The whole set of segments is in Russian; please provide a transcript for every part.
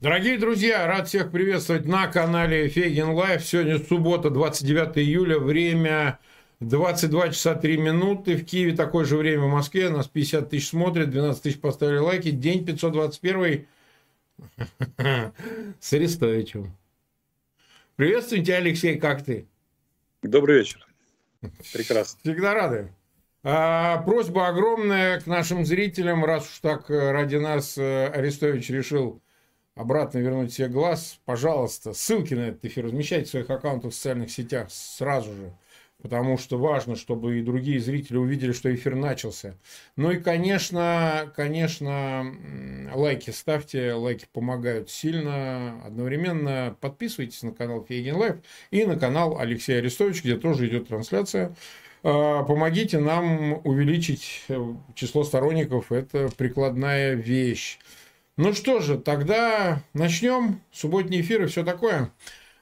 Дорогие друзья, рад всех приветствовать на канале Фейгин Лайв. Сегодня суббота, 29 июля, время 22 часа 3 минуты. В Киеве такое же время в Москве. Нас 50 тысяч смотрят, 12 тысяч поставили лайки. День 521 с Арестовичем. Приветствую тебя, Алексей, как ты? Добрый вечер. Прекрасно. Всегда рады. А, просьба огромная к нашим зрителям, раз уж так э, ради нас э, Арестович решил обратно вернуть себе глаз, пожалуйста, ссылки на этот эфир размещайте в своих аккаунтах в социальных сетях сразу же, потому что важно, чтобы и другие зрители увидели, что эфир начался. Ну и, конечно, конечно, лайки ставьте, лайки помогают сильно. Одновременно подписывайтесь на канал Фейгин Live и на канал Алексея Арестовича, где тоже идет трансляция. А, помогите нам увеличить э, число сторонников. Это прикладная вещь. Ну что же, тогда начнем. Субботний эфир и все такое.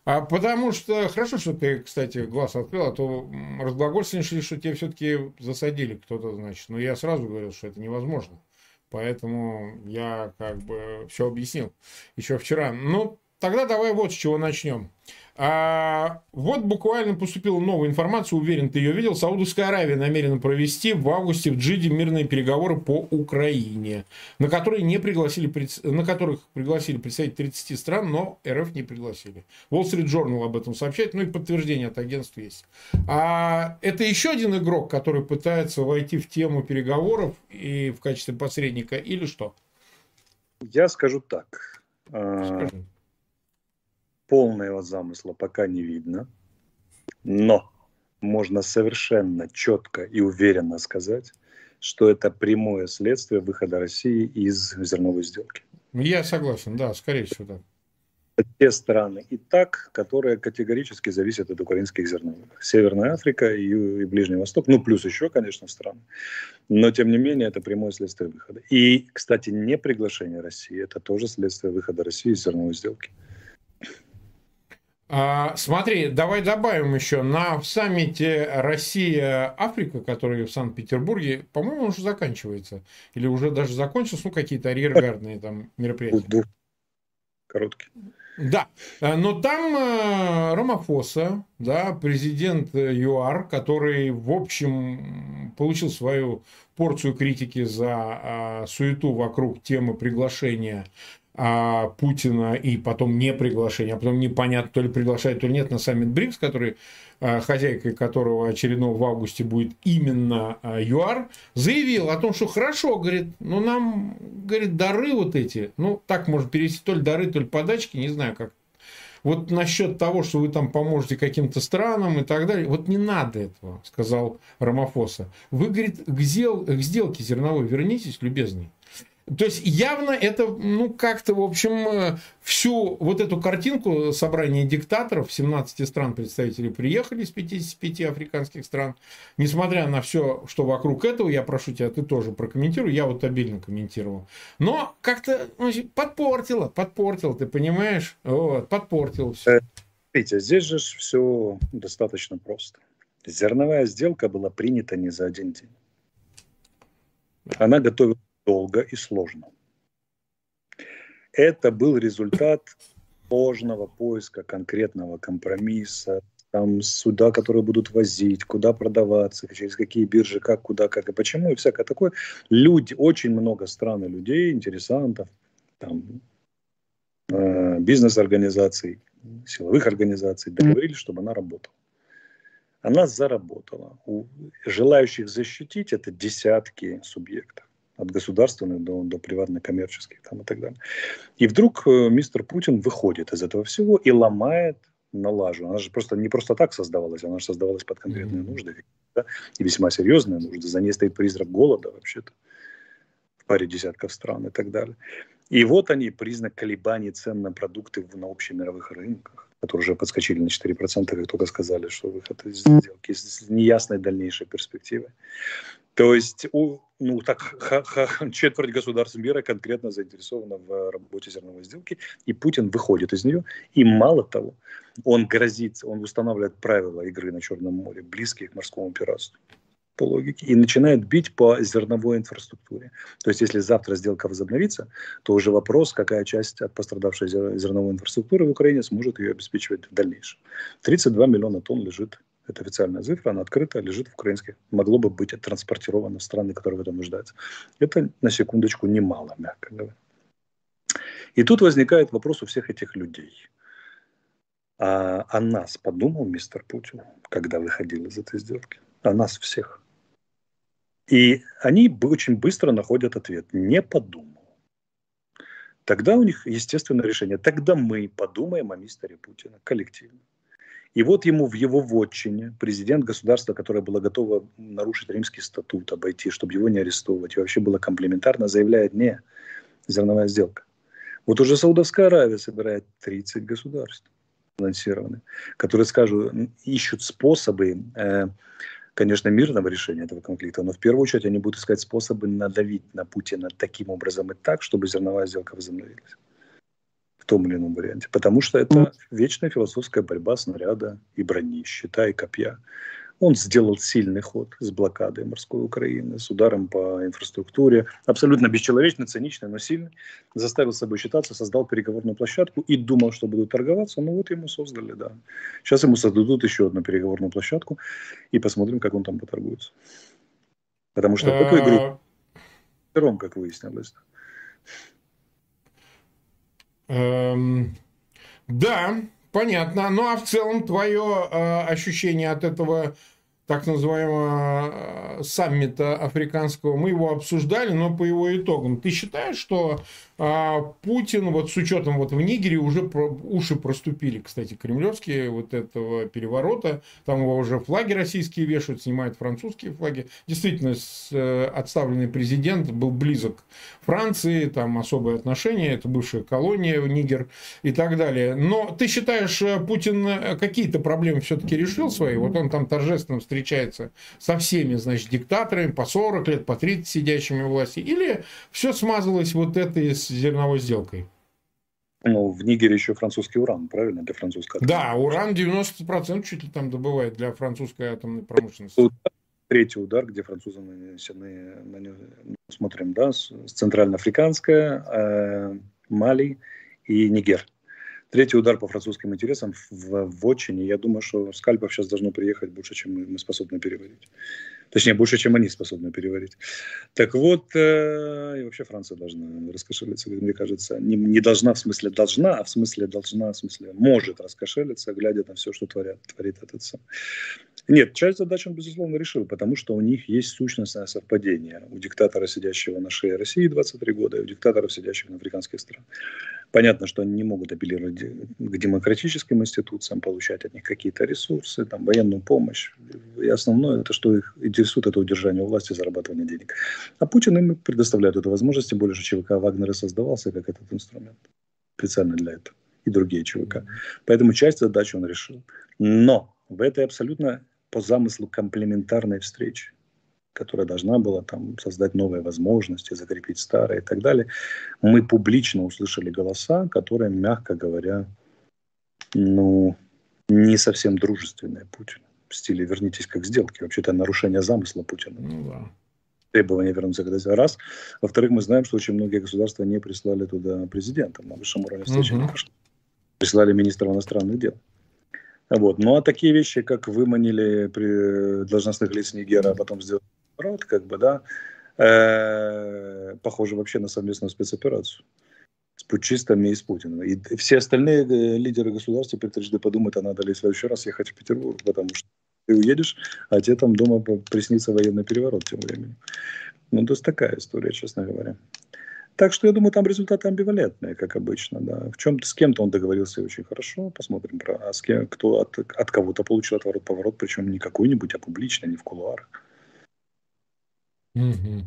А потому что хорошо, что ты, кстати, глаз открыл, а то разглагольствовали, что тебе все-таки засадили кто-то, значит. Но я сразу говорил, что это невозможно. Поэтому я как бы все объяснил еще вчера. Ну, тогда давай вот с чего начнем. А, вот буквально поступила новая информация, уверен, ты ее видел. Саудовская Аравия намерена провести в августе в Джиде мирные переговоры по Украине, на, которые не пригласили, на которых пригласили представителей 30 стран, но РФ не пригласили. Wall Street Journal об этом сообщает, ну и подтверждение от агентства есть. А это еще один игрок, который пытается войти в тему переговоров и в качестве посредника или что? Я скажу так. А, Скажи полного замысла пока не видно, но можно совершенно четко и уверенно сказать, что это прямое следствие выхода России из зерновой сделки. Я согласен, да, скорее всего, да. Те страны и так, которые категорически зависят от украинских зерновых. Северная Африка и, и Ближний Восток, ну плюс еще, конечно, страны. Но, тем не менее, это прямое следствие выхода. И, кстати, не приглашение России, это тоже следствие выхода России из зерновой сделки. А, смотри, давай добавим еще. На саммите Россия-Африка, который в Санкт-Петербурге, по-моему, он уже заканчивается. Или уже даже закончился, ну, какие-то арьергардные там мероприятия. Короткий. Да, но там э, Ромафоса, да, президент ЮАР, который, в общем, получил свою порцию критики за суету вокруг темы приглашения а, Путина и потом не приглашение, а потом непонятно, то ли приглашают, то ли нет на саммит БРИКС, который, а, хозяйкой которого очередного в августе будет именно а, ЮАР, заявил о том, что хорошо, говорит, ну нам, говорит, дары вот эти, ну так можно перевести, то ли дары, то ли подачки, не знаю как. Вот насчет того, что вы там поможете каким-то странам и так далее, вот не надо этого, сказал Рамафоса. Вы, говорит, к, к сделке зерновой вернитесь, любезный. То есть явно это, ну, как-то, в общем, э, всю вот эту картинку собрания диктаторов, 17 стран представителей приехали из 55 африканских стран, несмотря на все, что вокруг этого, я прошу тебя, ты тоже прокомментируй, я вот обильно комментировал, но как-то ну, подпортило, подпортило, ты понимаешь, вот, подпортило все. Видите, здесь же все достаточно просто. Зерновая сделка была принята не за один день. Она готовилась долго и сложно. Это был результат сложного поиска конкретного компромисса, там суда, которые будут возить, куда продаваться, через какие биржи, как, куда, как и почему, и всякое такое. Люди, очень много стран и людей, интересантов, там, э, бизнес-организаций, силовых организаций договорились, чтобы она работала. Она заработала. У желающих защитить это десятки субъектов от государственных до, до приватно-коммерческих там, и так далее. И вдруг э, мистер Путин выходит из этого всего и ломает налажу. Она же просто не просто так создавалась, она же создавалась под конкретные mm-hmm. нужды. Да? И весьма серьезные нужды. За ней стоит призрак голода вообще-то в паре десятков стран и так далее. И вот они, признак колебаний цен на продукты на общемировых рынках, которые уже подскочили на 4%, как только сказали, что выход из сделки с неясной дальнейшей перспективой. То есть у, ну, так, ха, ха, четверть государств мира конкретно заинтересована в работе зерновой сделки, и Путин выходит из нее. И мало того, он грозит, он устанавливает правила игры на Черном море, близкие к морскому пиратству. по логике, и начинает бить по зерновой инфраструктуре. То есть, если завтра сделка возобновится, то уже вопрос, какая часть от пострадавшей зерновой инфраструктуры в Украине сможет ее обеспечивать в дальнейшем. 32 миллиона тонн лежит, это официальная цифра, она открыта, лежит в украинских, могло бы быть транспортировано в страны, которые в этом нуждаются. Это, на секундочку, немало, мягко говоря. И тут возникает вопрос у всех этих людей. А о нас подумал мистер Путин, когда выходил из этой сделки? О нас всех. И они очень быстро находят ответ. Не подумал. Тогда у них естественное решение. Тогда мы подумаем о мистере Путина коллективно. И вот ему в его вотчине президент государства, которое было готово нарушить римский статут, обойти, чтобы его не арестовывать, и вообще было комплементарно, заявляет, не, зерновая сделка. Вот уже Саудовская Аравия собирает 30 государств финансированы, которые, скажут, ищут способы э, конечно, мирного решения этого конфликта, но в первую очередь они будут искать способы надавить на Путина таким образом и так, чтобы зерновая сделка возобновилась том или ином варианте. Потому что это вечная философская борьба снаряда и брони, щита и копья. Он сделал сильный ход с блокадой морской Украины, с ударом по инфраструктуре. Абсолютно бесчеловечный, циничный, но сильный. Заставил с собой считаться, создал переговорную площадку и думал, что будут торговаться. Ну вот ему создали, да. Сейчас ему создадут еще одну переговорную площадку и посмотрим, как он там поторгуется. Потому что такой групп сторон, как выяснилось. Эм, да, Понятно. Ну а в целом твое э, ощущение от этого так называемого э, саммита африканского, мы его обсуждали, но по его итогам. Ты считаешь, что а Путин, вот с учетом вот в Нигере уже про, уши проступили, кстати, кремлевские вот этого переворота, там его уже флаги российские вешают, снимают французские флаги. Действительно, с, э, отставленный президент был близок Франции, там особые отношения, это бывшая колония Нигер и так далее. Но ты считаешь, э, Путин э, какие-то проблемы все-таки решил свои? Вот он там торжественно встречается со всеми, значит, диктаторами по 40 лет, по 30 сидящими в власти? Или все смазалось вот этой зерновой сделкой. Ну, в Нигере еще французский уран, правильно, для французской Да, уран 90% чуть ли там добывает для французской атомной промышленности. Третий удар, где французы нанесены, смотрим, да, центральноафриканская, э, Мали и Нигер. Третий удар по французским интересам в, в отчине. Я думаю, что скальпов сейчас должно приехать больше, чем мы способны переварить. Точнее, больше, чем они способны переварить. Так вот, э, и вообще Франция должна раскошелиться, мне кажется. Не, не должна, в смысле должна, а в смысле должна, в смысле может раскошелиться, глядя на все, что творят, творит этот сам. Нет, часть задач он, безусловно, решил, потому что у них есть сущностное совпадение. У диктатора, сидящего на шее России 23 года, и у диктаторов, сидящих на африканских странах. Понятно, что они не могут апеллировать к демократическим институциям, получать от них какие-то ресурсы, там, военную помощь. И основное, это что их интересует, это удержание у власти, зарабатывание денег. А Путин им предоставляет эту возможность, тем более, что ЧВК Вагнера создавался как этот инструмент специально для этого. И другие ЧВК. Поэтому часть задач он решил. Но в этой абсолютно по замыслу комплементарной встречи которая должна была там создать новые возможности, закрепить старые и так далее, мы публично услышали голоса, которые, мягко говоря, ну, не совсем дружественные Путину. В стиле «вернитесь как сделки». Вообще-то нарушение замысла Путина. Ну, да. Требование вернуться к раз. Во-вторых, мы знаем, что очень многие государства не прислали туда президента. На высшем уровне встречи угу. не прошло. Прислали министров иностранных дел. Вот. Ну а такие вещи, как выманили при должностных лиц Нигера, а потом сделали рот, как бы, да, э, похоже вообще на совместную спецоперацию с путчистами и с Путиным. И все остальные э, лидеры государств теперь трижды подумают, а надо ли в следующий раз ехать в Петербург, потому что ты уедешь, а тебе там дома приснится военный переворот тем временем. Ну, то есть такая история, честно говоря. Так что я думаю, там результаты амбивалентные, как обычно. Да. В чем-то с кем-то он договорился очень хорошо. Посмотрим, про, а с кем, кто от, от кого-то получил отворот-поворот, причем не какой-нибудь, а публично, не в кулуарах. Угу.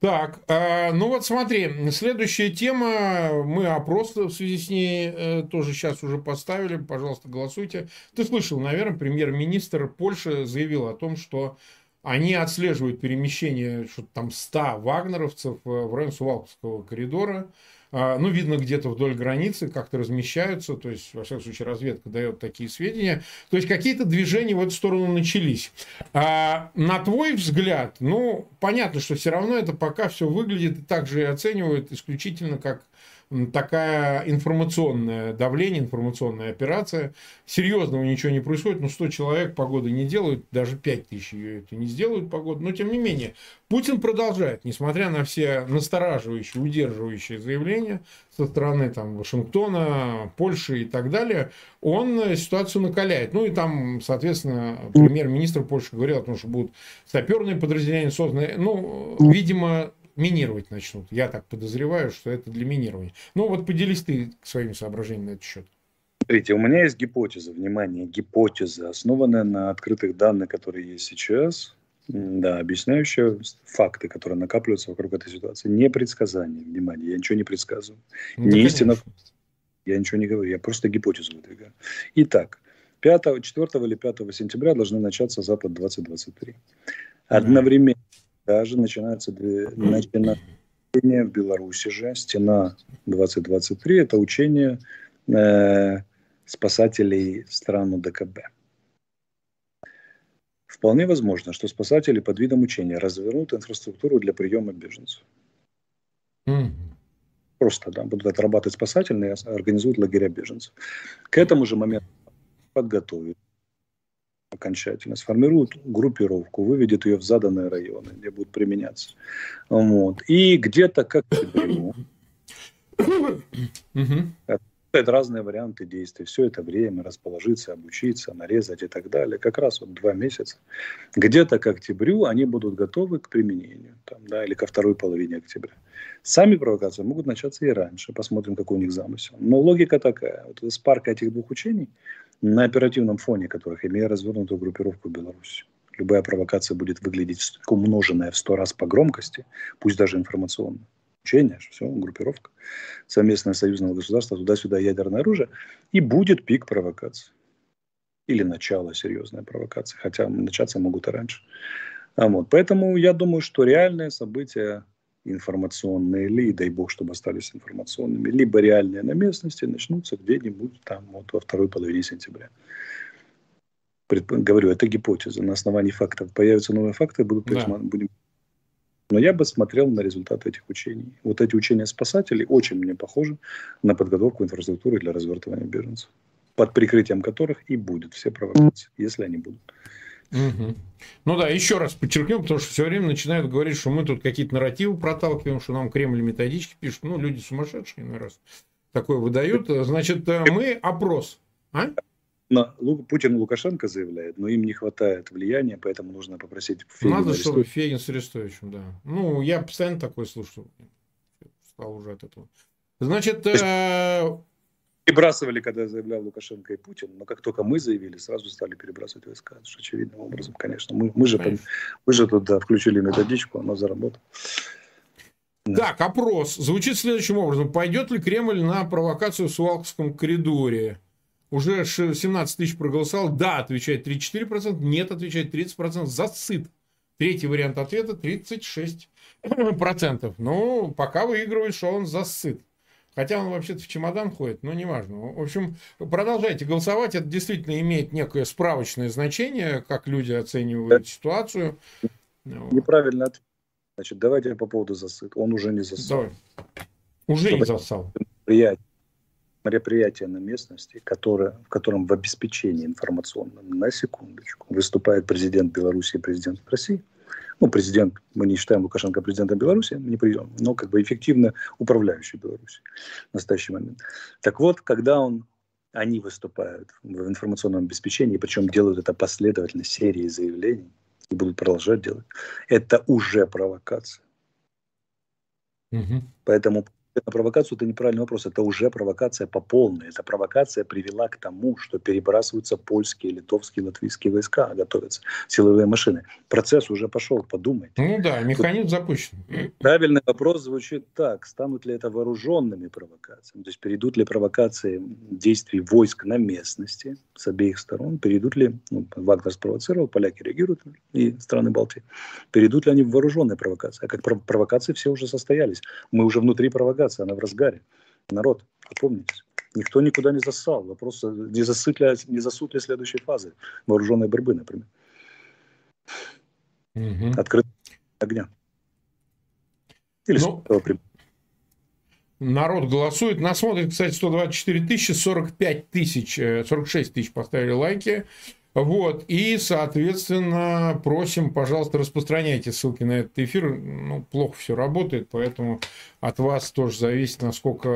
Так, э, ну вот смотри, следующая тема, мы опрос в связи с ней э, тоже сейчас уже поставили, пожалуйста, голосуйте. Ты слышал, наверное, премьер-министр Польши заявил о том, что они отслеживают перемещение что там 100 вагнеровцев в район Сувалковского коридора. А, ну, видно, где-то вдоль границы как-то размещаются, то есть, во всяком случае, разведка дает такие сведения. То есть, какие-то движения в эту сторону начались. А, на твой взгляд, ну, понятно, что все равно это пока все выглядит и также оценивают исключительно как такая информационное давление, информационная операция. Серьезного ничего не происходит. Ну, 100 человек погоды не делают, даже 5 тысяч ее это не сделают погоду. Но, тем не менее, Путин продолжает, несмотря на все настораживающие, удерживающие заявления со стороны там, Вашингтона, Польши и так далее, он ситуацию накаляет. Ну и там, соответственно, премьер-министр Польши говорил о том, что будут саперные подразделения созданы. Ну, видимо, минировать начнут. Я так подозреваю, что это для минирования. Ну вот поделись ты своими соображениями на этот счет. Смотрите, у меня есть гипотеза, внимание, гипотеза, основанная на открытых данных, которые есть сейчас, да, объясняющая факты, которые накапливаются вокруг этой ситуации. Не предсказание, внимание, я ничего не предсказываю. Ну, не истина, я ничего не говорю, я просто гипотезу выдвигаю. Итак, 5, 4 или 5 сентября должны начаться Запад 2023. Одновременно даже начинается начинается в Беларуси же, стена 2023, это учение э, спасателей стран ДКБ. Вполне возможно, что спасатели под видом учения развернут инфраструктуру для приема беженцев. Mm. Просто, да, будут отрабатывать спасательные, организуют лагеря беженцев. К этому же моменту подготовить окончательно, сформирует группировку, выведет ее в заданные районы, где будет применяться. Вот. И где-то как это разные варианты действий. Все это время расположиться, обучиться, нарезать и так далее. Как раз вот два месяца. Где-то к октябрю они будут готовы к применению. Там, да, или ко второй половине октября. Сами провокации могут начаться и раньше. Посмотрим, какой у них замысел. Но логика такая. Вот из парка этих двух учений – на оперативном фоне которых, имея развернутую группировку в Беларуси. Любая провокация будет выглядеть умноженная в сто раз по громкости, пусть даже информационно. Учение, все, группировка, совместное союзного государства, туда-сюда ядерное оружие, и будет пик провокации. Или начало серьезной провокации, хотя начаться могут и раньше. А вот, поэтому я думаю, что реальные события информационные ли, дай бог, чтобы остались информационными, либо реальные на местности начнутся где-нибудь там вот во второй половине сентября. Предп... Говорю, это гипотеза. На основании фактов появятся новые факты, будут да. будем но я бы смотрел на результаты этих учений. Вот эти учения спасателей очень мне похожи на подготовку инфраструктуры для развертывания беженцев, под прикрытием которых и будут все провокации, если они будут. Угу. Ну да, еще раз подчеркнем, потому что все время начинают говорить, что мы тут какие-то нарративы проталкиваем, что нам Кремль методички пишут. Ну, люди сумасшедшие, на раз такое выдают. Значит, э, мы опрос. А? Путин Лукашенко заявляет, но им не хватает влияния, поэтому нужно попросить Фегина Надо, чтобы Фегин с Арестовичем, да. Ну, я постоянно такое слушаю. Стал уже от этого. Значит, э, перебрасывали, когда заявлял Лукашенко и Путин, но как только мы заявили, сразу стали перебрасывать войска. Что очевидным образом, конечно. Мы, мы, же, мы же тут да, включили методичку, она заработала. Так, опрос звучит следующим образом. Пойдет ли Кремль на провокацию в Суалковском коридоре? Уже 17 тысяч проголосовал. Да, отвечает 34%. Нет, отвечает 30%. Зацит. Третий вариант ответа 36%. Ну, пока выигрывает, что он засыт. Хотя он вообще-то в чемодан ходит, но неважно. В общем, продолжайте голосовать. Это действительно имеет некое справочное значение, как люди оценивают ситуацию. Неправильно ответ. Значит, давайте по поводу засыт. Он уже не засал. Давай. Уже Чтобы не засал. Мероприятие, мероприятие на местности, которое, в котором в обеспечении информационном, на секундочку, выступает президент Беларуси и президент России – ну, президент, мы не считаем Лукашенко президентом Беларуси, не прием, но как бы эффективно управляющий Беларусь в настоящий момент. Так вот, когда он, они выступают в информационном обеспечении, причем делают это последовательно серии заявлений, и будут продолжать делать, это уже провокация. Угу. Поэтому на провокацию это неправильный вопрос. Это уже провокация по полной. Эта провокация привела к тому, что перебрасываются польские, литовские, латвийские войска, готовятся силовые машины. Процесс уже пошел, подумайте. Ну да, механизм Тут запущен. Правильный вопрос звучит так. Станут ли это вооруженными провокациями? То есть перейдут ли провокации действий войск на местности с обеих сторон? Перейдут ли, ну, Вагнер спровоцировал, поляки реагируют, и страны Балтии. Перейдут ли они в вооруженные провокации? А как провокации все уже состоялись. Мы уже внутри провокации дисквалификация, она в разгаре. Народ, опомнитесь. Никто никуда не засал. Вопрос, не засут ли, не засут ли следующей фазы вооруженной борьбы, например. Угу. Открытый огня. Или ну, народ голосует. Нас смотрит, кстати, 124 тысячи, 45 тысяч, 46 э, тысяч поставили лайки. Вот, и, соответственно, просим, пожалуйста, распространяйте ссылки на этот эфир. Ну, плохо все работает, поэтому от вас тоже зависит, насколько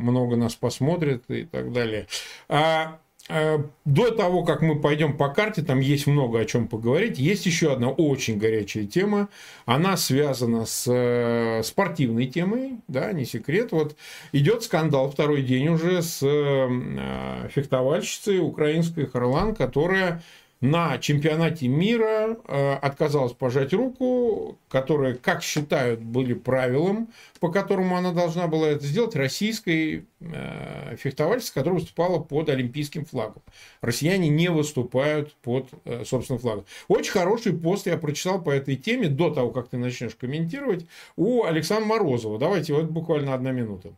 много нас посмотрит и так далее. А Э, до того, как мы пойдем по карте, там есть много о чем поговорить. Есть еще одна очень горячая тема. Она связана с э, спортивной темой, да, не секрет. Вот идет скандал второй день уже с э, фехтовальщицей украинской Харлан, которая на чемпионате мира э, отказалась пожать руку, которая, как считают, были правилом, по которому она должна была это сделать, российской э, фехтовальщицей, которая выступала под олимпийским флагом. Россияне не выступают под э, собственным флагом. Очень хороший пост я прочитал по этой теме до того, как ты начнешь комментировать, у Александра Морозова. Давайте, вот буквально одна минута.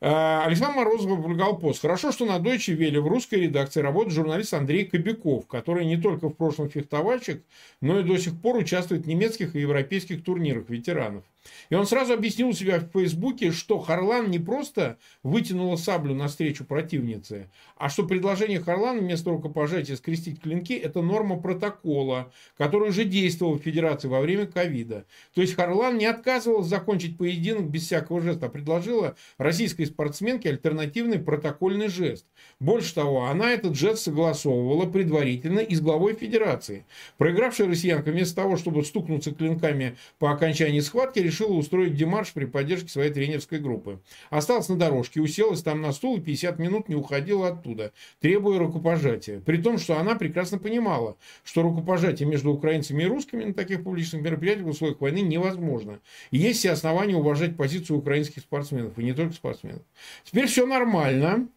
Э, Александр Морозов опубликовал пост. Хорошо, что на Deutsche Welle в русской редакции работает журналист Андрей Кобяков, который не только в прошлом фехтовальщик, но и до сих пор участвует в немецких и европейских турнирах ветеранов. И он сразу объяснил у себя в Фейсбуке, что Харлан не просто вытянула саблю навстречу противнице, а что предложение Харлана вместо рукопожатия скрестить клинки – это норма протокола, который уже действовал в Федерации во время ковида. То есть Харлан не отказывалась закончить поединок без всякого жеста, а предложила российской спортсменке альтернативный протокольный жест. Больше того, она этот жест согласовывала предварительно и с главой Федерации. Проигравшая россиянка вместо того, чтобы стукнуться клинками по окончании схватки, решила устроить демарш при поддержке своей тренерской группы. Осталась на дорожке, уселась там на стул и 50 минут не уходила оттуда, требуя рукопожатия. При том, что она прекрасно понимала, что рукопожатие между украинцами и русскими на таких публичных мероприятиях в условиях войны невозможно. И есть все основания уважать позицию украинских спортсменов, и не только спортсменов. Теперь все нормально.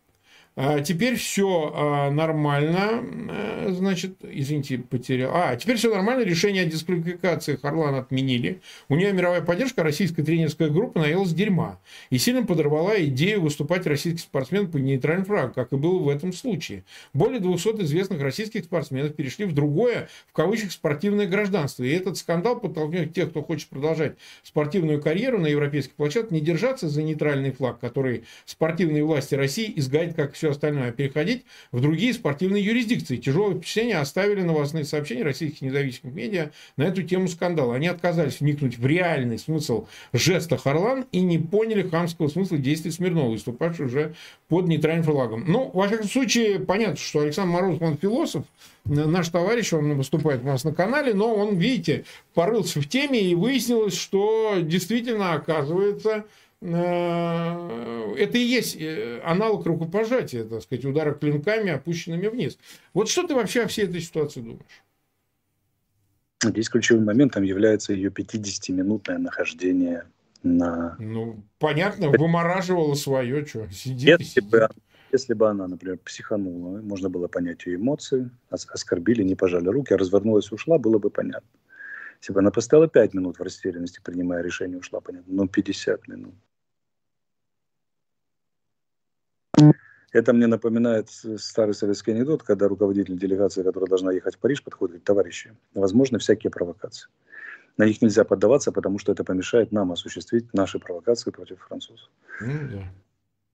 А, теперь все а, нормально, э, значит, извините, потерял. А, теперь все нормально, решение о дисквалификации Харлан отменили. У нее мировая поддержка, российская тренерская группа наелась дерьма. И сильно подорвала идею выступать российских спортсменов по нейтральным фраг, как и было в этом случае. Более 200 известных российских спортсменов перешли в другое, в кавычках, спортивное гражданство. И этот скандал подтолкнет тех, кто хочет продолжать спортивную карьеру на европейских площадках, не держаться за нейтральный флаг, который спортивные власти России изгадят как все остальное, переходить в другие спортивные юрисдикции. Тяжелое впечатление оставили новостные сообщения российских независимых медиа на эту тему скандала. Они отказались вникнуть в реальный смысл жеста Харлан и не поняли хамского смысла действий Смирнова, выступавшего уже под нейтральным флагом. Ну, во всяком случае, понятно, что Александр Морозов, он философ, наш товарищ, он выступает у нас на канале, но он, видите, порылся в теме и выяснилось, что действительно, оказывается, это и есть э, аналог рукопожатия, так сказать, удара клинками, опущенными вниз. Вот что ты вообще о всей этой ситуации думаешь? Здесь ключевым моментом является ее 50-минутное нахождение на... Ну, понятно, вымораживала свое, что, сидит если Бы, если бы она, например, психанула, можно было понять ее эмоции, оскорбили, не пожали руки, а развернулась ушла, было бы понятно. Если бы она поставила 5 минут в растерянности, принимая решение, ушла, понятно, но 50 минут. Это мне напоминает старый советский анекдот, когда руководитель делегации, которая должна ехать в Париж, подходит и говорит, товарищи, возможны всякие провокации. На них нельзя поддаваться, потому что это помешает нам осуществить наши провокации против французов. Ну, да.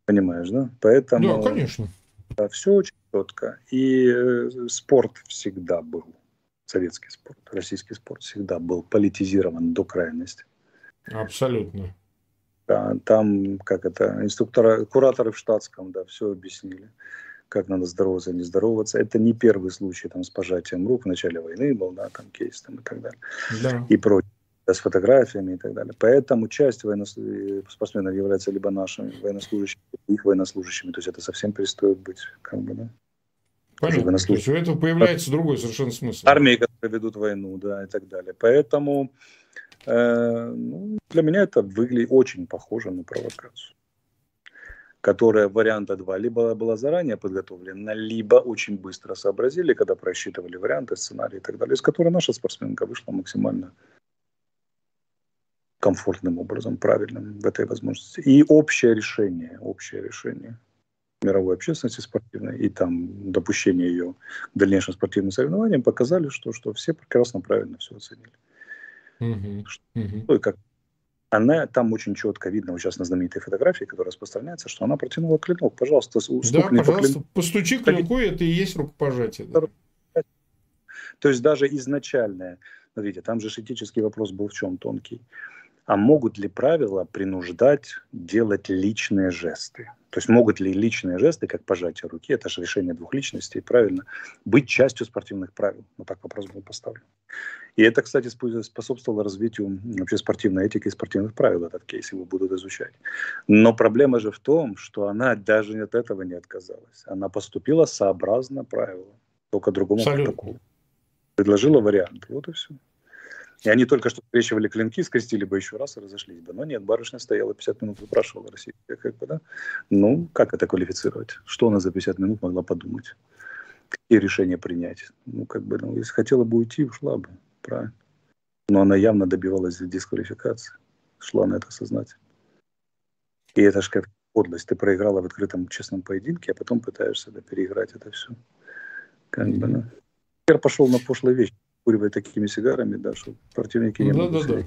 Понимаешь, да? Поэтому... Да, конечно. Да, все очень четко. И э, спорт всегда был, советский спорт, российский спорт всегда был политизирован до крайности. Абсолютно. Там, как это, инструктора, кураторы в штатском, да, все объяснили, как надо здороваться, не здороваться. Это не первый случай там с пожатием рук в начале войны был, да, там кейс там и так далее. Да. И прочее с фотографиями и так далее. Поэтому часть военнослужащих, спортсменов является либо нашими военнослужащими, их военнослужащими. То есть это совсем перестает быть, как бы, да. Понятно. То есть у этого появляется другой совершенно смысл. Армии, которые ведут войну, да, и так далее. Поэтому Э, ну, для меня это выглядит очень похоже на провокацию которая варианта 2 либо была заранее подготовлена, либо очень быстро сообразили, когда просчитывали варианты, сценарии и так далее, из которой наша спортсменка вышла максимально комфортным образом, правильным в этой возможности. И общее решение, общее решение мировой общественности спортивной и там допущение ее к дальнейшим спортивным соревнованиям показали, что, что все прекрасно, правильно все оценили. Mm-hmm. Ну, и как она там очень четко видно, вот сейчас на знаменитой фотографии, которая распространяется, что она протянула клинок. Пожалуйста, Да, пожалуйста, по постучи клинку, это и есть рукопожатие. Да. То есть даже изначальное, смотрите, там же этический вопрос был в чем тонкий. А могут ли правила принуждать делать личные жесты? То есть могут ли личные жесты, как пожатие руки, это же решение двух личностей, правильно, быть частью спортивных правил? Вот так вопрос был поставлен. И это, кстати, способствовало развитию вообще спортивной этики и спортивных правил, этот кейс его будут изучать. Но проблема же в том, что она даже от этого не отказалась. Она поступила сообразно правилам, только другому протоколу. Предложила вариант. Вот и все. И они только что скрещивали клинки, скрестили бы еще раз и разошлись бы. Но нет, барышня стояла 50 минут, выпрашивала Россию. Как бы, да? Ну, как это квалифицировать? Что она за 50 минут могла подумать? Какие решения принять? Ну, как бы, ну, если хотела бы уйти, ушла бы. Правильно. Но она явно добивалась дисквалификации. Шла на это сознательно. И это же как подлость. Ты проиграла в открытом честном поединке, а потом пытаешься да, переиграть это все. Как бы, ну. Я пошел на пошлые вещи закуривая такими сигарами, да, что противники не да, могут да, да.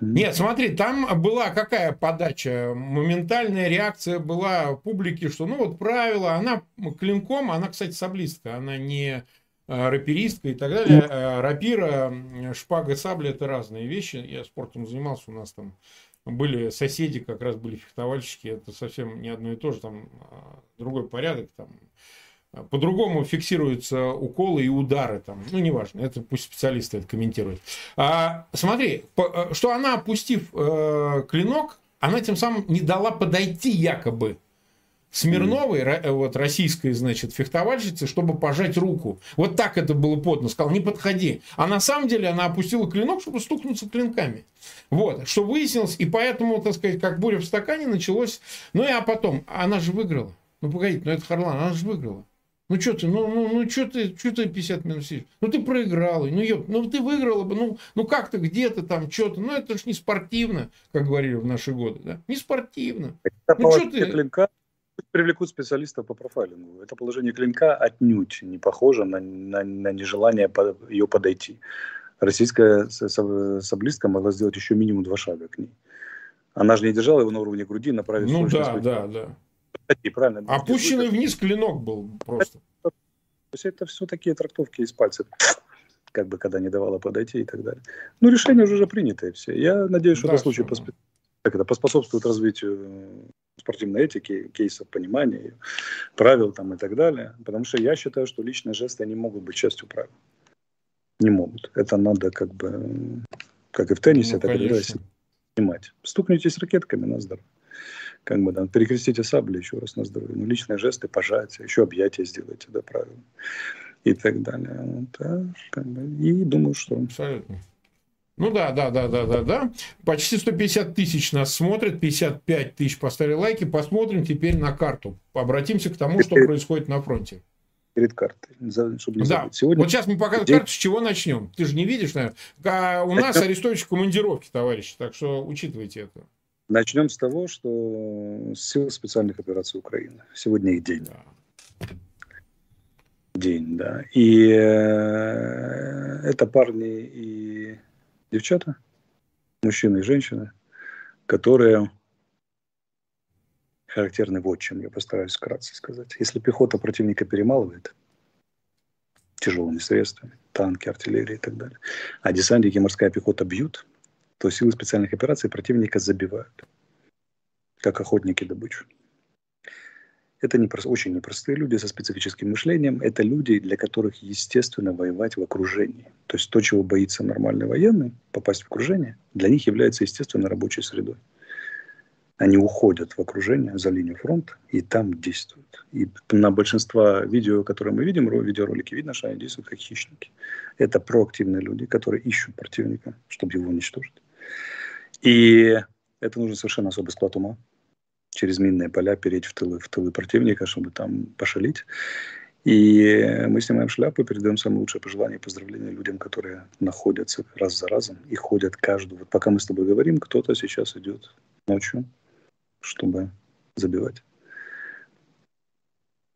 Нет, смотри, там была какая подача? Моментальная реакция была публики, что ну вот правило, она клинком, она, кстати, саблистка, она не э, раперистка и так далее. Э, рапира, шпага, сабля – это разные вещи. Я спортом занимался, у нас там были соседи, как раз были фехтовальщики, это совсем не одно и то же, там а, другой порядок, там по-другому фиксируются уколы и удары там. Ну, неважно, это пусть специалисты это комментируют. А, смотри, по, э, что она, опустив э, клинок, она тем самым не дала подойти якобы Смирновой, mm. вот российской, значит, фехтовальщице, чтобы пожать руку. Вот так это было подно. Сказал, не подходи. А на самом деле она опустила клинок, чтобы стукнуться клинками. Вот, что выяснилось. И поэтому, так сказать, как буря в стакане началось. Ну и а потом, она же выиграла. Ну, погодите, ну это Харлан, она же выиграла. Ну что ты, ну, ну, ну что ты, что ты 50 минут сидишь? Ну ты проиграл, ну ёп, ну ты выиграла бы, ну, ну как-то где-то там что-то, ну это же не спортивно, как говорили в наши годы, да? Не спортивно. Это ну что ты? Клинка привлекут специалистов по профайлингу. Это положение клинка отнюдь не похоже на, на, на нежелание по, ее подойти. Российская саблистка могла сделать еще минимум два шага к ней. Она же не держала его на уровне груди, направив Ну да, да, да статьи, правильно? Опущенный вниз клинок был просто. То есть это все такие трактовки из пальцев как бы когда не давала подойти и так далее. Ну, решение уже принятое все. Я надеюсь, что да, это случай посп... как это, поспособствует развитию спортивной этики, кейсов понимания, правил там и так далее. Потому что я считаю, что личные жесты не могут быть частью правил. Не могут. Это надо как бы, как и в теннисе, ну, так и снимать. Стукнитесь ракетками на здоровье как бы там перекрестите сабли еще раз на здоровье. Ну, личные жесты, пожатия, еще объятия сделайте, да, правильно. И так далее. Вот, да, как бы, и думаю, что... Абсолютно. Ну да, да, да, да, да, да. Почти 150 тысяч нас смотрят, 55 тысяч поставили лайки. Посмотрим теперь на карту. Обратимся к тому, что происходит на фронте. Перед картой, чтобы не да. Сегодня... Вот сейчас мы День... карту, с чего начнем. Ты же не видишь, наверное. А у нас арестович командировки, товарищи, так что учитывайте это. Начнем с того, что силы специальных операций Украины. Сегодня их день. День, да. И э, это парни и девчата, мужчины и женщины, которые характерны вот чем, я постараюсь вкратце сказать. Если пехота противника перемалывает тяжелыми средствами, танки, артиллерия и так далее, а десантники морская пехота бьют, то силы специальных операций противника забивают, как охотники добычу. Это не, очень непростые люди со специфическим мышлением. Это люди, для которых естественно воевать в окружении. То есть то, чего боится нормальный военный, попасть в окружение, для них является естественно рабочей средой. Они уходят в окружение за линию фронта и там действуют. И на большинство видео, которые мы видим, видеоролики, видно, что они действуют как хищники. Это проактивные люди, которые ищут противника, чтобы его уничтожить. И это нужно совершенно особый склад ума. Через минные поля переть в тылы, в тылы противника, чтобы там пошалить. И мы снимаем шляпу, передаем самые лучшие пожелания и поздравления людям, которые находятся раз за разом и ходят каждую. Вот пока мы с тобой говорим, кто-то сейчас идет ночью, чтобы забивать.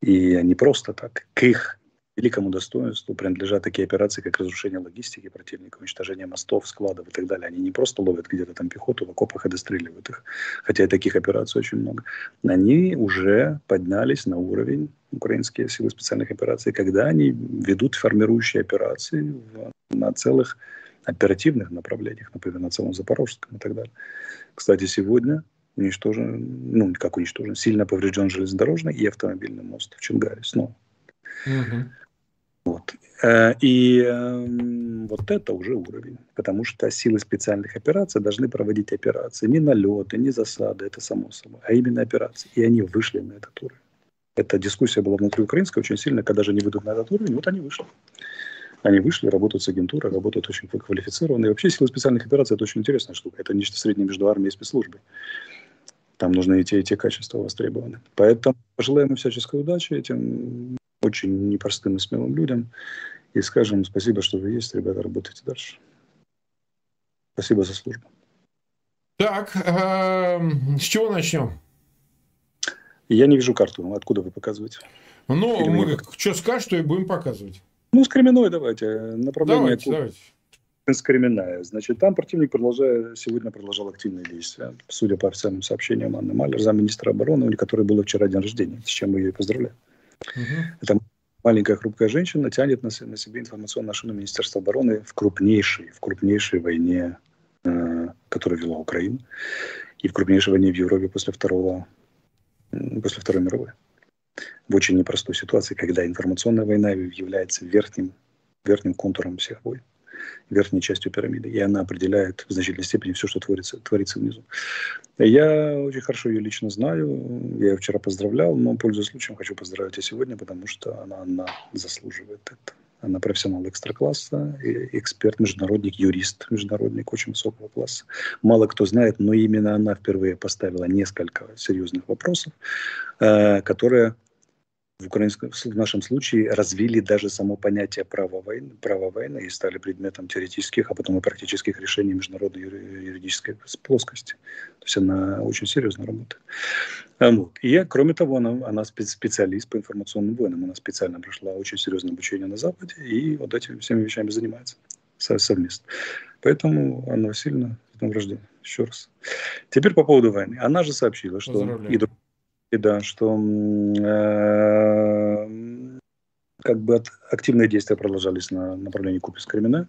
И не просто так. К их великому достоинству принадлежат такие операции, как разрушение логистики противника, уничтожение мостов, складов и так далее. Они не просто ловят где-то там пехоту в окопах и достреливают их, хотя и таких операций очень много. Они уже поднялись на уровень украинские силы специальных операций, когда они ведут формирующие операции в, на целых оперативных направлениях, например, на целом Запорожском и так далее. Кстати, сегодня уничтожен, ну, как уничтожен, сильно поврежден железнодорожный и автомобильный мост в Чунгаре снова. Угу. Вот. Э, и эм, вот это уже уровень, потому что силы специальных операций должны проводить операции, не налеты, не засады, это само собой, а именно операции. И они вышли на этот уровень. Эта дискуссия была внутри украинской очень сильно, когда же они выйдут на этот уровень, вот они вышли. Они вышли, работают с агентурой, работают очень квалифицированно. И вообще силы специальных операций – это очень интересная штука. Это нечто среднее между армией и спецслужбой. Там нужны и те, и те качества востребованы. Поэтому пожелаем им всяческой удачи этим очень непростым и смелым людям. И скажем спасибо, что вы есть, ребята, работайте дальше. Спасибо за службу. Так, эм, с чего начнем? Я не вижу карту. Откуда вы показываете? Ну, мы что скажешь, что и будем показывать. Ну, с Кременной давайте. Направление давайте, давайте. С Кременная. Значит, там противник продолжает, сегодня продолжал активные действия. Судя по официальным сообщениям Анны Малер, замминистра обороны, у которой было вчера день рождения, с чем мы ее поздравляем. Угу. Это маленькая хрупкая женщина тянет на, на себе информационную машину Министерства обороны в крупнейшей, в крупнейшей войне, э, которую вела Украина, и в крупнейшей войне в Европе после второго, после Второй мировой. В очень непростой ситуации, когда информационная война является верхним, верхним контуром всех войн верхней частью пирамиды, и она определяет в значительной степени все, что творится, творится внизу. Я очень хорошо ее лично знаю, я ее вчера поздравлял, но, пользуясь случаем, хочу поздравить и сегодня, потому что она, она заслуживает это. Она профессионал экстра-класса, эксперт, международник, юрист, международник очень высокого класса. Мало кто знает, но именно она впервые поставила несколько серьезных вопросов, э, которые в, украинском, в нашем случае развили даже само понятие права войны, права войны и стали предметом теоретических, а потом и практических решений международной юридической плоскости. То есть она очень серьезно работает. А вот. И, кроме того, она, она специалист по информационным войнам. Она специально прошла очень серьезное обучение на Западе и вот этими всеми вещами занимается совместно. Поэтому Анна Васильевна, с днем рождения, еще раз. Теперь по поводу войны. Она же сообщила, что и и да, что э, как бы активные действия продолжались на направлении Купис-Кремена.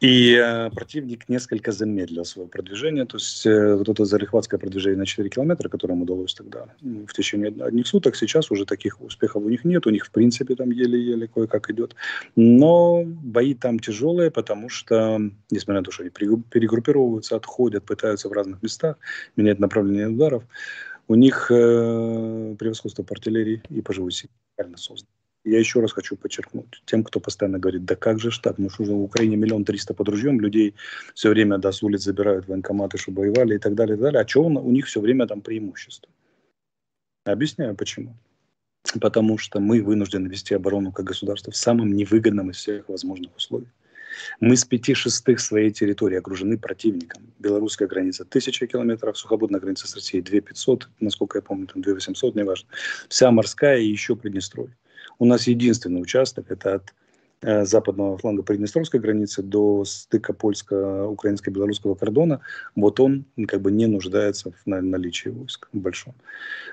И э, противник несколько замедлил свое продвижение. То есть э, вот это зарехватское продвижение на 4 километра, которое им удалось тогда в течение одних суток, сейчас уже таких успехов у них нет. У них, в принципе, там еле-еле кое-как идет. Но бои там тяжелые, потому что, несмотря на то, что они перегруппировываются, отходят, пытаются в разных местах, менять направление ударов, у них э, превосходство по артиллерии и по живой силе создано. Я еще раз хочу подчеркнуть, тем, кто постоянно говорит, да как же ж так, ну что же в Украине миллион триста под ружьем, людей все время да, с улиц забирают военкоматы, чтобы воевали и так далее, и так далее. А что у них все время там преимущество? Объясняю, почему. Потому что мы вынуждены вести оборону как государство в самом невыгодном из всех возможных условиях. Мы с пяти шестых своей территории окружены противником. Белорусская граница 1000 километров, сухопутная граница с Россией 2500, насколько я помню, там 2800, неважно. Вся морская и еще Приднестровье. У нас единственный участок, это от западного фланга Приднестровской границы до стыка польско-украинско-белорусского кордона, вот он как бы не нуждается в наличии войск большом.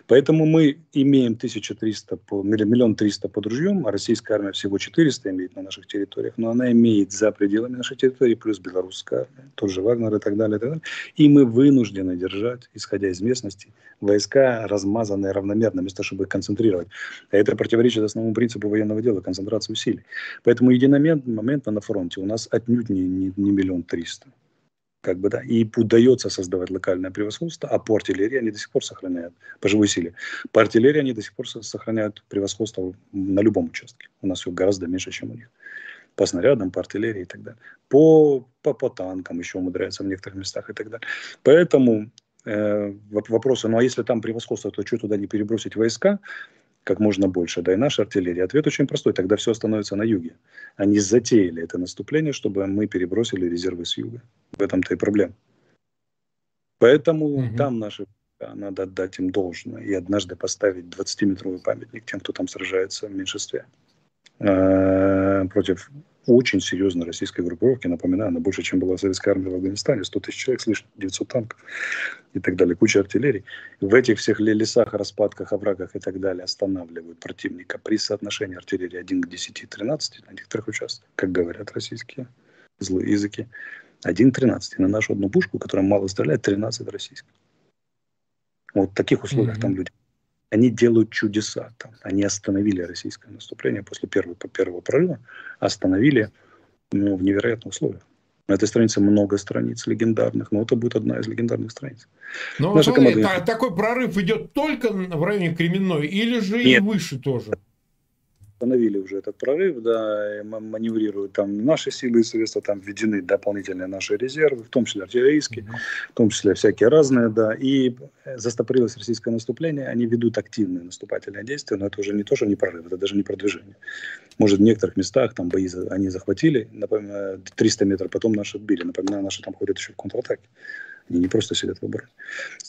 Поэтому мы имеем 1300, по, миллион триста под ружьем, а российская армия всего 400 имеет на наших территориях, но она имеет за пределами нашей территории плюс белорусская армия, тот же Вагнер и так далее, и так далее. И мы вынуждены держать, исходя из местности, войска размазанные равномерно, вместо того, чтобы их концентрировать. Это противоречит основному принципу военного дела, концентрации усилий. Поэтому Поэтому единомоментно на фронте у нас отнюдь не, не, не миллион триста. Как бы, да, и удается создавать локальное превосходство, а по артиллерии они до сих пор сохраняют, по живой силе, по артиллерии они до сих пор сохраняют превосходство на любом участке. У нас все гораздо меньше, чем у них. По снарядам, по артиллерии и так далее. По, по, по танкам еще умудряются в некоторых местах и так далее. Поэтому э, вопросы, ну а если там превосходство, то что туда не перебросить войска? Как можно больше, да и наша артиллерия. Ответ очень простой, тогда все становится на юге. Они затеяли это наступление, чтобы мы перебросили резервы с юга. В этом-то и проблема. Поэтому угу. там наши надо отдать им должное и однажды поставить 20-метровый памятник тем, кто там сражается в меньшинстве. Э, против очень серьезной российской группировки, напоминаю, она больше, чем была советская армия в Афганистане, 100 тысяч человек, слышно, 900 танков и так далее, куча артиллерии. В этих всех лесах, распадках, оврагах и так далее останавливают противника при соотношении артиллерии 1 к 10, 13 на некоторых участках, как говорят российские злые языки. 1 к 13. на нашу одну пушку, которая мало стреляет, 13 российских. Вот в таких условиях mm-hmm. там люди они делают чудеса. Там. Они остановили российское наступление после первого, первого прорыва, остановили ну, в невероятных условиях. На этой странице много страниц легендарных, но это будет одна из легендарных страниц. Но Наша смотри, команда... та, такой прорыв идет только в районе Кременной или же Нет. и выше тоже? Остановили уже этот прорыв, да, маневрируют там наши силы и средства, там введены дополнительные наши резервы, в том числе артиллерийские, в том числе всякие разные, да, и застопорилось российское наступление, они ведут активные наступательные действия, но это уже не то, что не прорыв, это даже не продвижение. Может, в некоторых местах там бои они захватили, напоминаю, 300 метров, потом наши отбили, напоминаю, наши там ходят еще в контратаке. Они не просто сидят в обороне.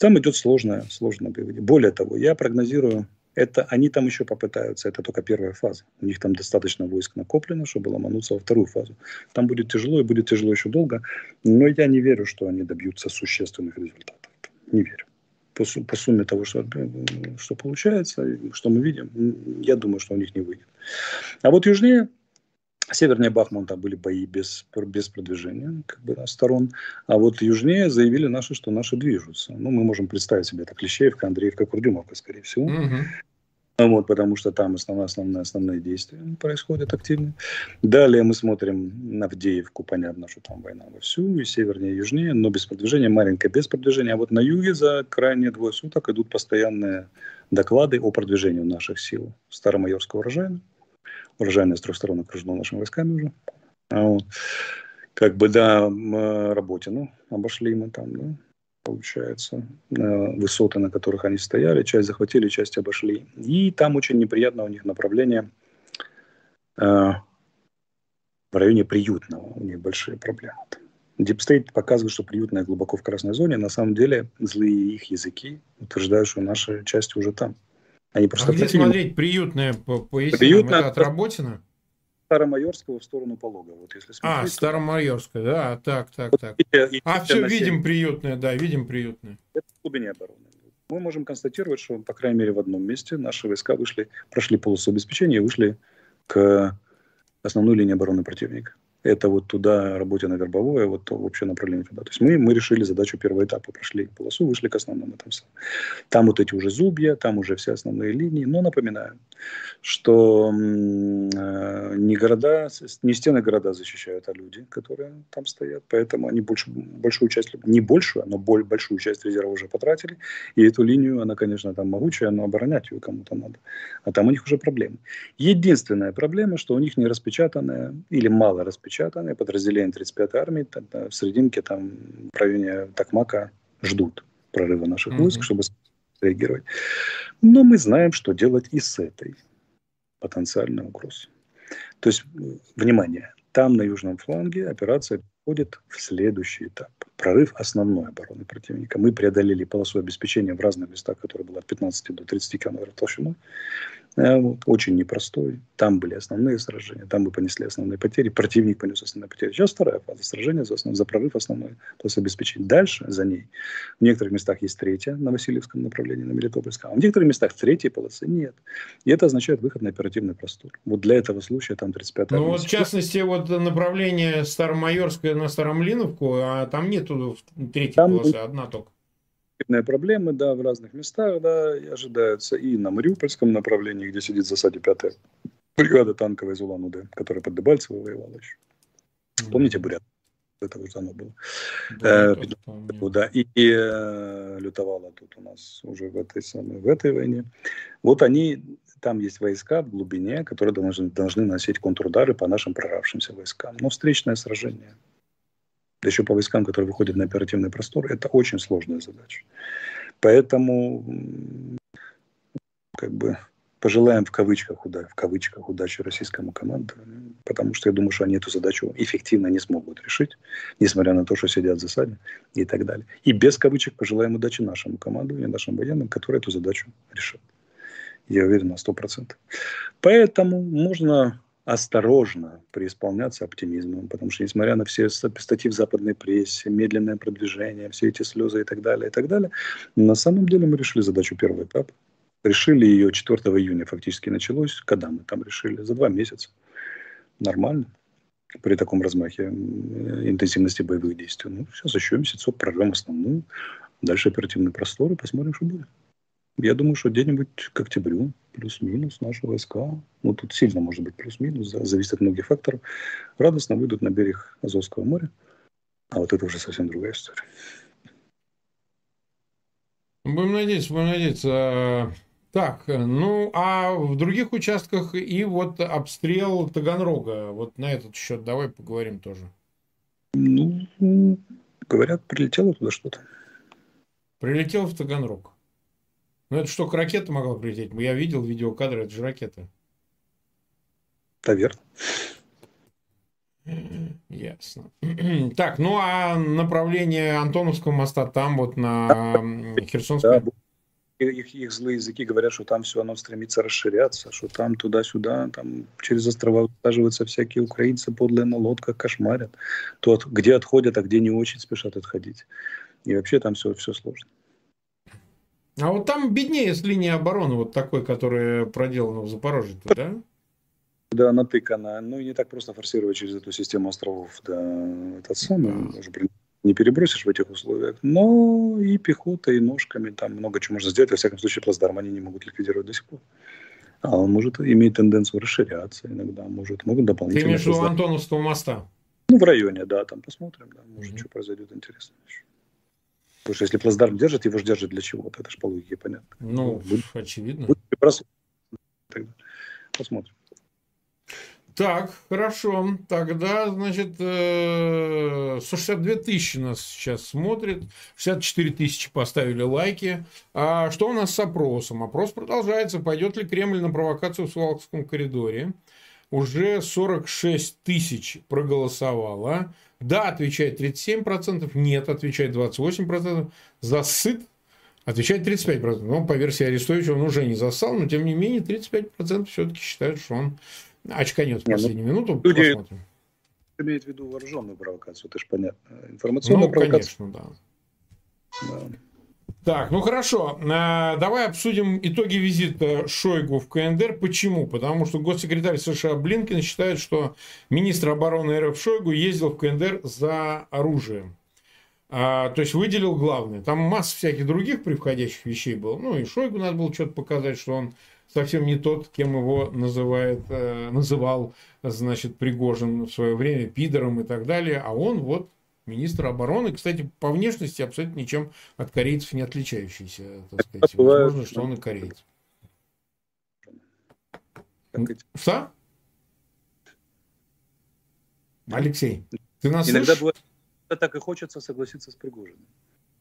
Там идет сложная, сложная боевая. Более того, я прогнозирую это они там еще попытаются, это только первая фаза. У них там достаточно войск накоплено, чтобы ломануться во вторую фазу. Там будет тяжело и будет тяжело еще долго, но я не верю, что они добьются существенных результатов. Не верю. По, по сумме того, что, что получается, что мы видим, я думаю, что у них не выйдет. А вот южнее, севернее Бахмута были бои без, без продвижения как бы, сторон, а вот южнее заявили наши, что наши движутся. Ну, мы можем представить себе это Клещеевка, Андреевка, Курдюмовка, скорее всего. Угу. Вот, потому что там основные, основные, основные действия происходят активно. Далее мы смотрим на Авдеевку, понятно, что там война вовсю, и севернее, и южнее, но без продвижения, маленькое без продвижения. А вот на юге за крайние двое суток идут постоянные доклады о продвижении наших сил Старомайорского урожая урожайная с трех сторон окружена нашими войсками уже. А вот. Как бы, да, Работину обошли мы там, да, получается, высоты, на которых они стояли, часть захватили, часть обошли. И там очень неприятно у них направление э, в районе Приютного, у них большие проблемы. DeepState показывает, что Приютное глубоко в красной зоне. На самом деле злые их языки утверждают, что наша часть уже там. Они просто а где смотреть приютное по, по Приютное это от Работино? Старомайорского в сторону Полога. Вот если смотреть, а, Старомайорская, да, так, так, так. И, и, а, все, видим приютное, да, видим приютное. Это в глубине обороны. Мы можем констатировать, что, по крайней мере, в одном месте наши войска вышли, прошли полосу обеспечения и вышли к основной линии обороны противника это вот туда работе на вербовое, вот то общее направление туда. То есть мы, мы решили задачу первого этапа, прошли полосу, вышли к основному там. Там вот эти уже зубья, там уже все основные линии. Но напоминаю, что э, не города, не стены города защищают, а люди, которые там стоят. Поэтому они больше, большую часть, не большую, но боль, большую часть резерва уже потратили. И эту линию, она, конечно, там могучая, но оборонять ее кому-то надо. А там у них уже проблемы. Единственная проблема, что у них не распечатанная или мало распечатанная распечатаны, подразделения 35-й армии тогда в серединке, там, в районе Такмака ждут прорыва наших mm-hmm. войск, чтобы реагировать. Но мы знаем, что делать и с этой потенциальной угрозой. То есть, внимание, там на южном фланге операция входит в следующий этап. Прорыв основной обороны противника. Мы преодолели полосу обеспечения в разных местах, которая была от 15 до 30 километров толщиной. Э, вот, очень непростой. Там были основные сражения, там мы понесли основные потери, противник понес основные потери. Сейчас вторая фаза сражения за, основ, за прорыв основной, то есть обеспечение. Дальше за ней в некоторых местах есть третья на Васильевском направлении, на Мелитопольском, а в некоторых местах третьей полосы нет. И это означает выход на оперативный простор. Вот для этого случая там 35 Ну вот в частности вот направление Старомайорское на Старомлиновку, а там нету третьей там... полосы, одна только проблемы, да, в разных местах, да, и ожидаются. И на Мариупольском направлении, где сидит в засаде пятая бригада танковая из Улан-Удэ, которая под Дебальцево воевала еще. Помните Бурят? Это уже оно было. Да, э, да, и, и э, лютовала тут у нас уже в этой самой, в этой войне. Вот они, там есть войска в глубине, которые должны, должны носить контрудары по нашим проравшимся войскам. Но встречное сражение – да еще по войскам, которые выходят на оперативный простор, это очень сложная задача. Поэтому как бы пожелаем в кавычках, уда, в кавычках удачи российскому командованию, потому что я думаю, что они эту задачу эффективно не смогут решить, несмотря на то, что сидят в засаде и так далее. И без кавычек пожелаем удачи нашему командованию, нашим военным, которые эту задачу решат. Я уверен на 100%. Поэтому можно осторожно преисполняться оптимизмом, потому что, несмотря на все статьи в западной прессе, медленное продвижение, все эти слезы и так далее, и так далее, на самом деле мы решили задачу первого этапа. Решили ее 4 июня фактически началось. Когда мы там решили? За два месяца. Нормально. При таком размахе интенсивности боевых действий. Ну, сейчас еще месяцок прорвем основную. Дальше оперативный простор и посмотрим, что будет. Я думаю, что где-нибудь к октябрю плюс-минус наши войска, ну тут сильно может быть плюс-минус, зависит от многих факторов, радостно выйдут на берег Азовского моря. А вот это уже совсем другая история. Будем надеяться, будем надеяться. Так, ну а в других участках и вот обстрел Таганрога. Вот на этот счет давай поговорим тоже. Ну, говорят, прилетело туда что-то. Прилетел в Таганрог. Ну это что, ракета могла прилететь? Я видел видеокадры, это же ракета. Наверное. Ясно. Так, ну а направление Антоновского моста там вот на Херсонской... Да, их, их злые языки говорят, что там все оно стремится расширяться, что там туда-сюда, там через острова усаживаются всякие украинцы, подлые на лодках, кошмарят. То, где отходят, а где не очень спешат отходить. И вообще там все, все сложно. А вот там беднее с линии обороны, вот такой, которая проделана в Запорожье, да? Да, натыкана. Ну и не так просто форсировать через эту систему островов. Да, этот самый, уже не перебросишь в этих условиях. Но и пехотой, и ножками, там много чего можно сделать. Во всяком случае, плацдарм они не могут ликвидировать до сих пор. А он может иметь тенденцию расширяться иногда, может, могут дополнительно... Ты имеешь в виду Антоновского моста? Ну, в районе, да, там посмотрим, да, может, mm-hmm. что произойдет интересно еще. Потому что если плацдарм держит, его же держит для чего-то, это же по логике понятно. Ну, будет, очевидно. Будет Тогда посмотрим. Так, хорошо. Тогда, значит, 162 э, тысячи нас сейчас смотрит. 64 тысячи поставили лайки. А что у нас с опросом? Опрос продолжается. Пойдет ли Кремль на провокацию в Суалковском коридоре? Уже 46 тысяч проголосовало. Да, отвечает 37%. Нет, отвечает 28%. Засыт Отвечает 35%. Ну, по версии Арестовича, он уже не засал, но тем не менее 35% все-таки считают, что он очканет в ну, последнюю ну, минуту. Люди посмотрим. имеет в виду вооруженную провокацию, это же понятно. Информационная ну, провокация. конечно, да. да. Так, ну хорошо. А, давай обсудим итоги визита Шойгу в КНДР. Почему? Потому что госсекретарь США Блинкен считает, что министр обороны РФ Шойгу ездил в КНДР за оружием. А, то есть выделил главное. Там масса всяких других превходящих вещей было. Ну и Шойгу надо было что-то показать, что он совсем не тот, кем его называет, э, называл, значит, Пригожин в свое время пидором и так далее. А он вот министр обороны, кстати, по внешности абсолютно ничем от корейцев не отличающийся, так сказать. Возможно, что он и кореец. Что? Алексей, ты нас Иногда слышишь? бывает так и хочется согласиться с Пригожиным.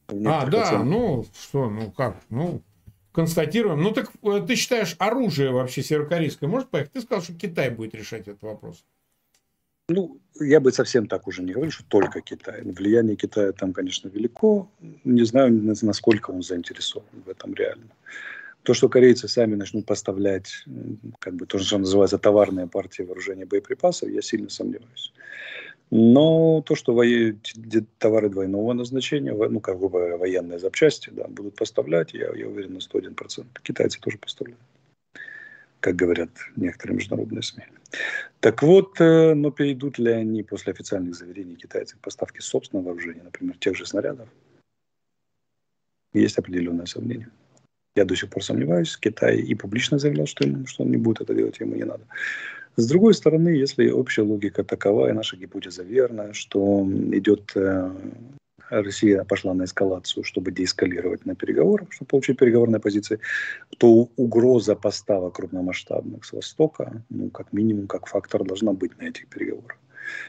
А, да, оценках. ну что, ну как, ну констатируем. Ну так э, ты считаешь, оружие вообще северокорейское может поехать? Ты сказал, что Китай будет решать этот вопрос. Ну, я бы совсем так уже не говорил, что только Китай. Влияние Китая там, конечно, велико. Не знаю, насколько он заинтересован в этом реально. То, что корейцы сами начнут поставлять, как бы то, что называется, товарные партии вооружения боеприпасов, я сильно сомневаюсь. Но то, что вои... товары двойного назначения, ну, как бы военные запчасти, да, будут поставлять, я, я уверен на 101%. Китайцы тоже поставляют, как говорят некоторые международные СМИ. Так вот, э, но перейдут ли они после официальных заверений китайцев поставки собственного вооружения, например, тех же снарядов? Есть определенное сомнение. Я до сих пор сомневаюсь. Китай и публично заявлял, что, ему, что он не будет это делать, ему не надо. С другой стороны, если общая логика такова, и наша гипотеза верная, что идет э, Россия пошла на эскалацию, чтобы деэскалировать на переговорах, чтобы получить переговорные позиции, то угроза поставок крупномасштабных с Востока, ну, как минимум, как фактор должна быть на этих переговорах.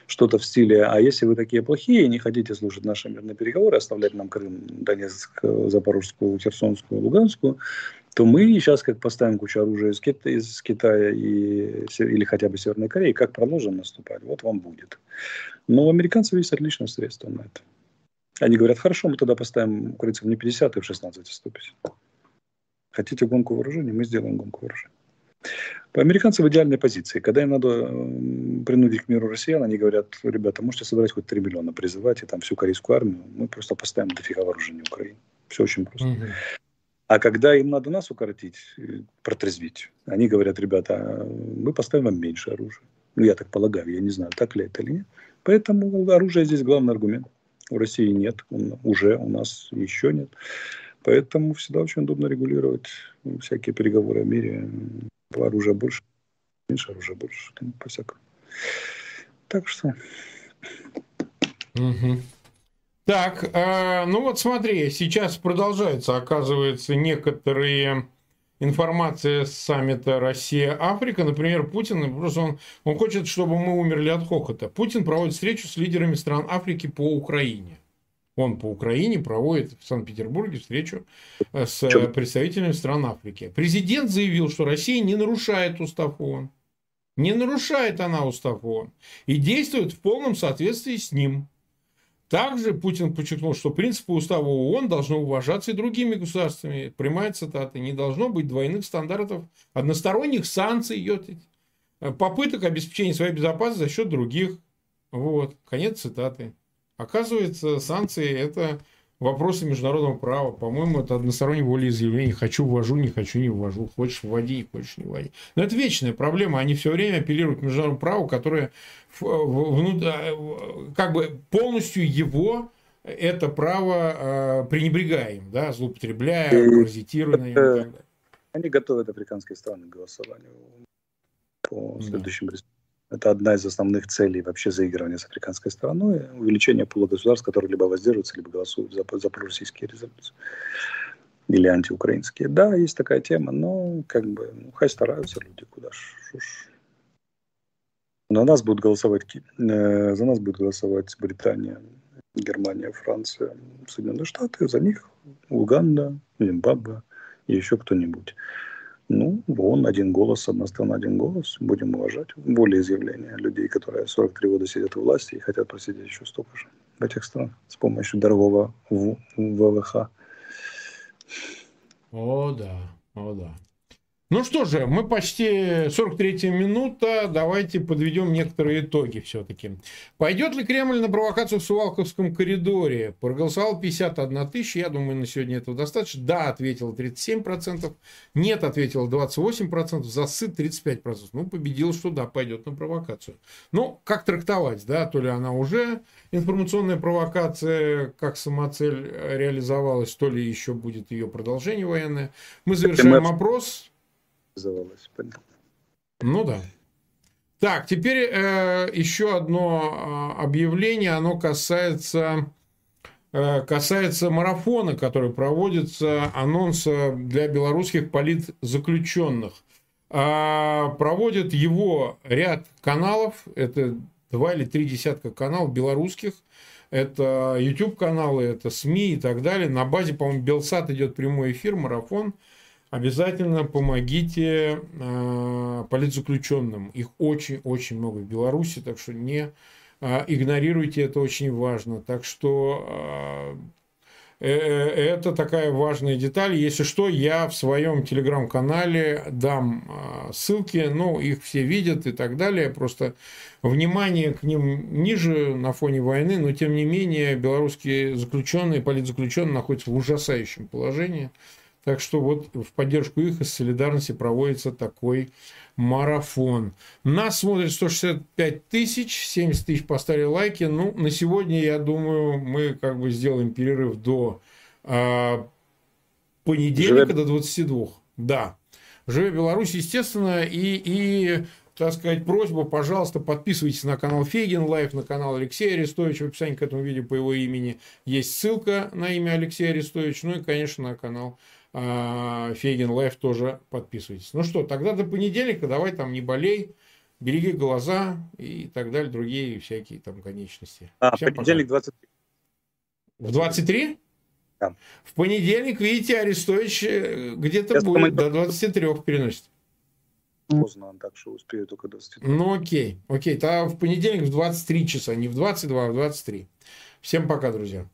Что-то в стиле, а если вы такие плохие, не хотите слушать наши мирные переговоры, оставлять нам Крым, Донецк, Запорожскую, Херсонскую, Луганскую, то мы сейчас как поставим кучу оружия из, Кит- из Китая и, или хотя бы Северной Кореи, как продолжим наступать, вот вам будет. Но у американцев есть отличное средство на это. Они говорят, хорошо, мы тогда поставим украинцев не 50, а в 16, а 150. Хотите гонку вооружений, мы сделаем гонку вооружений. Американцы в идеальной позиции. Когда им надо принудить к миру россиян, они говорят, ребята, можете собрать хоть 3 миллиона, призывать и там всю корейскую армию, мы просто поставим дофига вооружения Украине. Все очень просто. Угу. А когда им надо нас укоротить, э, протрезвить, они говорят, ребята, мы поставим вам меньше оружия. Ну, я так полагаю, я не знаю, так ли это или нет. Поэтому оружие здесь главный аргумент. У России нет, он, уже у нас еще нет. Поэтому всегда очень удобно регулировать всякие переговоры о мире. Оружия больше, меньше оружия больше, там, по-всякому. Так что... Угу. Так, э, ну вот смотри, сейчас продолжается, оказывается, некоторые информация с саммита Россия-Африка. Например, Путин, просто он, он хочет, чтобы мы умерли от хохота. Путин проводит встречу с лидерами стран Африки по Украине. Он по Украине проводит в Санкт-Петербурге встречу э, с представителями стран Африки. Президент заявил, что Россия не нарушает устав ООН. Не нарушает она устав ООН. И действует в полном соответствии с ним. Также Путин подчеркнул, что принципы устава ООН должны уважаться и другими государствами. Прямая цитата. Не должно быть двойных стандартов, односторонних санкций, попыток обеспечения своей безопасности за счет других. Вот. Конец цитаты. Оказывается, санкции – это вопросы международного права. По-моему, это одностороннее волеизъявление. Хочу – ввожу, не хочу – не ввожу. Хочешь – вводи, хочешь – не вводи. Но это вечная проблема. Они все время апеллируют к международному праву, которое как бы полностью его это право пренебрегаем, да, злоупотребляя, паразитируя на нем. Они готовят африканские страны к голосованию по следующим результатам. Это одна из основных целей вообще заигрывания с африканской стороной, увеличение пула государств, которые либо воздерживаются, либо голосуют за, за пророссийские резолюции или антиукраинские. Да, есть такая тема, но как бы, ну, хай стараются люди, куда ж. На нас будут голосовать, э, за нас будет голосовать Британия, Германия, Франция, Соединенные Штаты, за них Уганда, Зимбабве и еще кто-нибудь. Ну, он один голос, одна страна, один голос. Будем уважать волеизъявления людей, которые 43 года сидят у власти и хотят просидеть еще столько же в этих странах с помощью дорогого ВВХ. О, да, о, да. Ну что же, мы почти 43 минута. Давайте подведем некоторые итоги все-таки. Пойдет ли Кремль на провокацию в Сувалковском коридоре? Проголосовал 51 тысяча. Я думаю, на сегодня этого достаточно. Да, ответил 37%. Нет, ответил 28%. Засыт 35%. Ну, победил, что да, пойдет на провокацию. Ну, как трактовать, да? То ли она уже информационная провокация, как самоцель реализовалась, то ли еще будет ее продолжение военное. Мы завершаем опрос называлось. Ну да. Так, теперь э, еще одно э, объявление, оно касается, э, касается марафона, который проводится, анонса для белорусских политзаключенных. Э, проводит его ряд каналов, это два или три десятка каналов белорусских, это YouTube каналы, это СМИ и так далее. На базе, по-моему, Белсат идет прямой эфир, марафон обязательно помогите э, политзаключенным. Их очень-очень много в Беларуси, так что не э, игнорируйте, это очень важно. Так что э, э, это такая важная деталь. Если что, я в своем телеграм-канале дам ссылки, ну, их все видят и так далее. Просто внимание к ним ниже на фоне войны, но тем не менее белорусские заключенные, политзаключенные находятся в ужасающем положении. Так что вот в поддержку их из солидарности проводится такой марафон. Нас смотрит 165 тысяч, 70 тысяч поставили лайки. Ну, на сегодня, я думаю, мы как бы сделаем перерыв до э, понедельника, Живет. до 22. Да. Жыве Беларусь, естественно, и, и так сказать, просьба, пожалуйста, подписывайтесь на канал Фейгин Live, на канал Алексея Арестовича. В описании к этому видео по его имени есть ссылка на имя Алексея Арестовича. Ну и, конечно, на канал а, Фейгин Live тоже подписывайтесь. Ну что, тогда до понедельника давай там не болей, береги глаза и так далее, другие всякие там конечности. А, Всем понедельник 23. В 23? Да. В понедельник, видите, Арестович э, где-то будет до 23 переносит. Поздно, так что успею только 23. Ну окей, окей. Тогда в понедельник в 23 часа, не в 22, а в 23. Всем пока, друзья.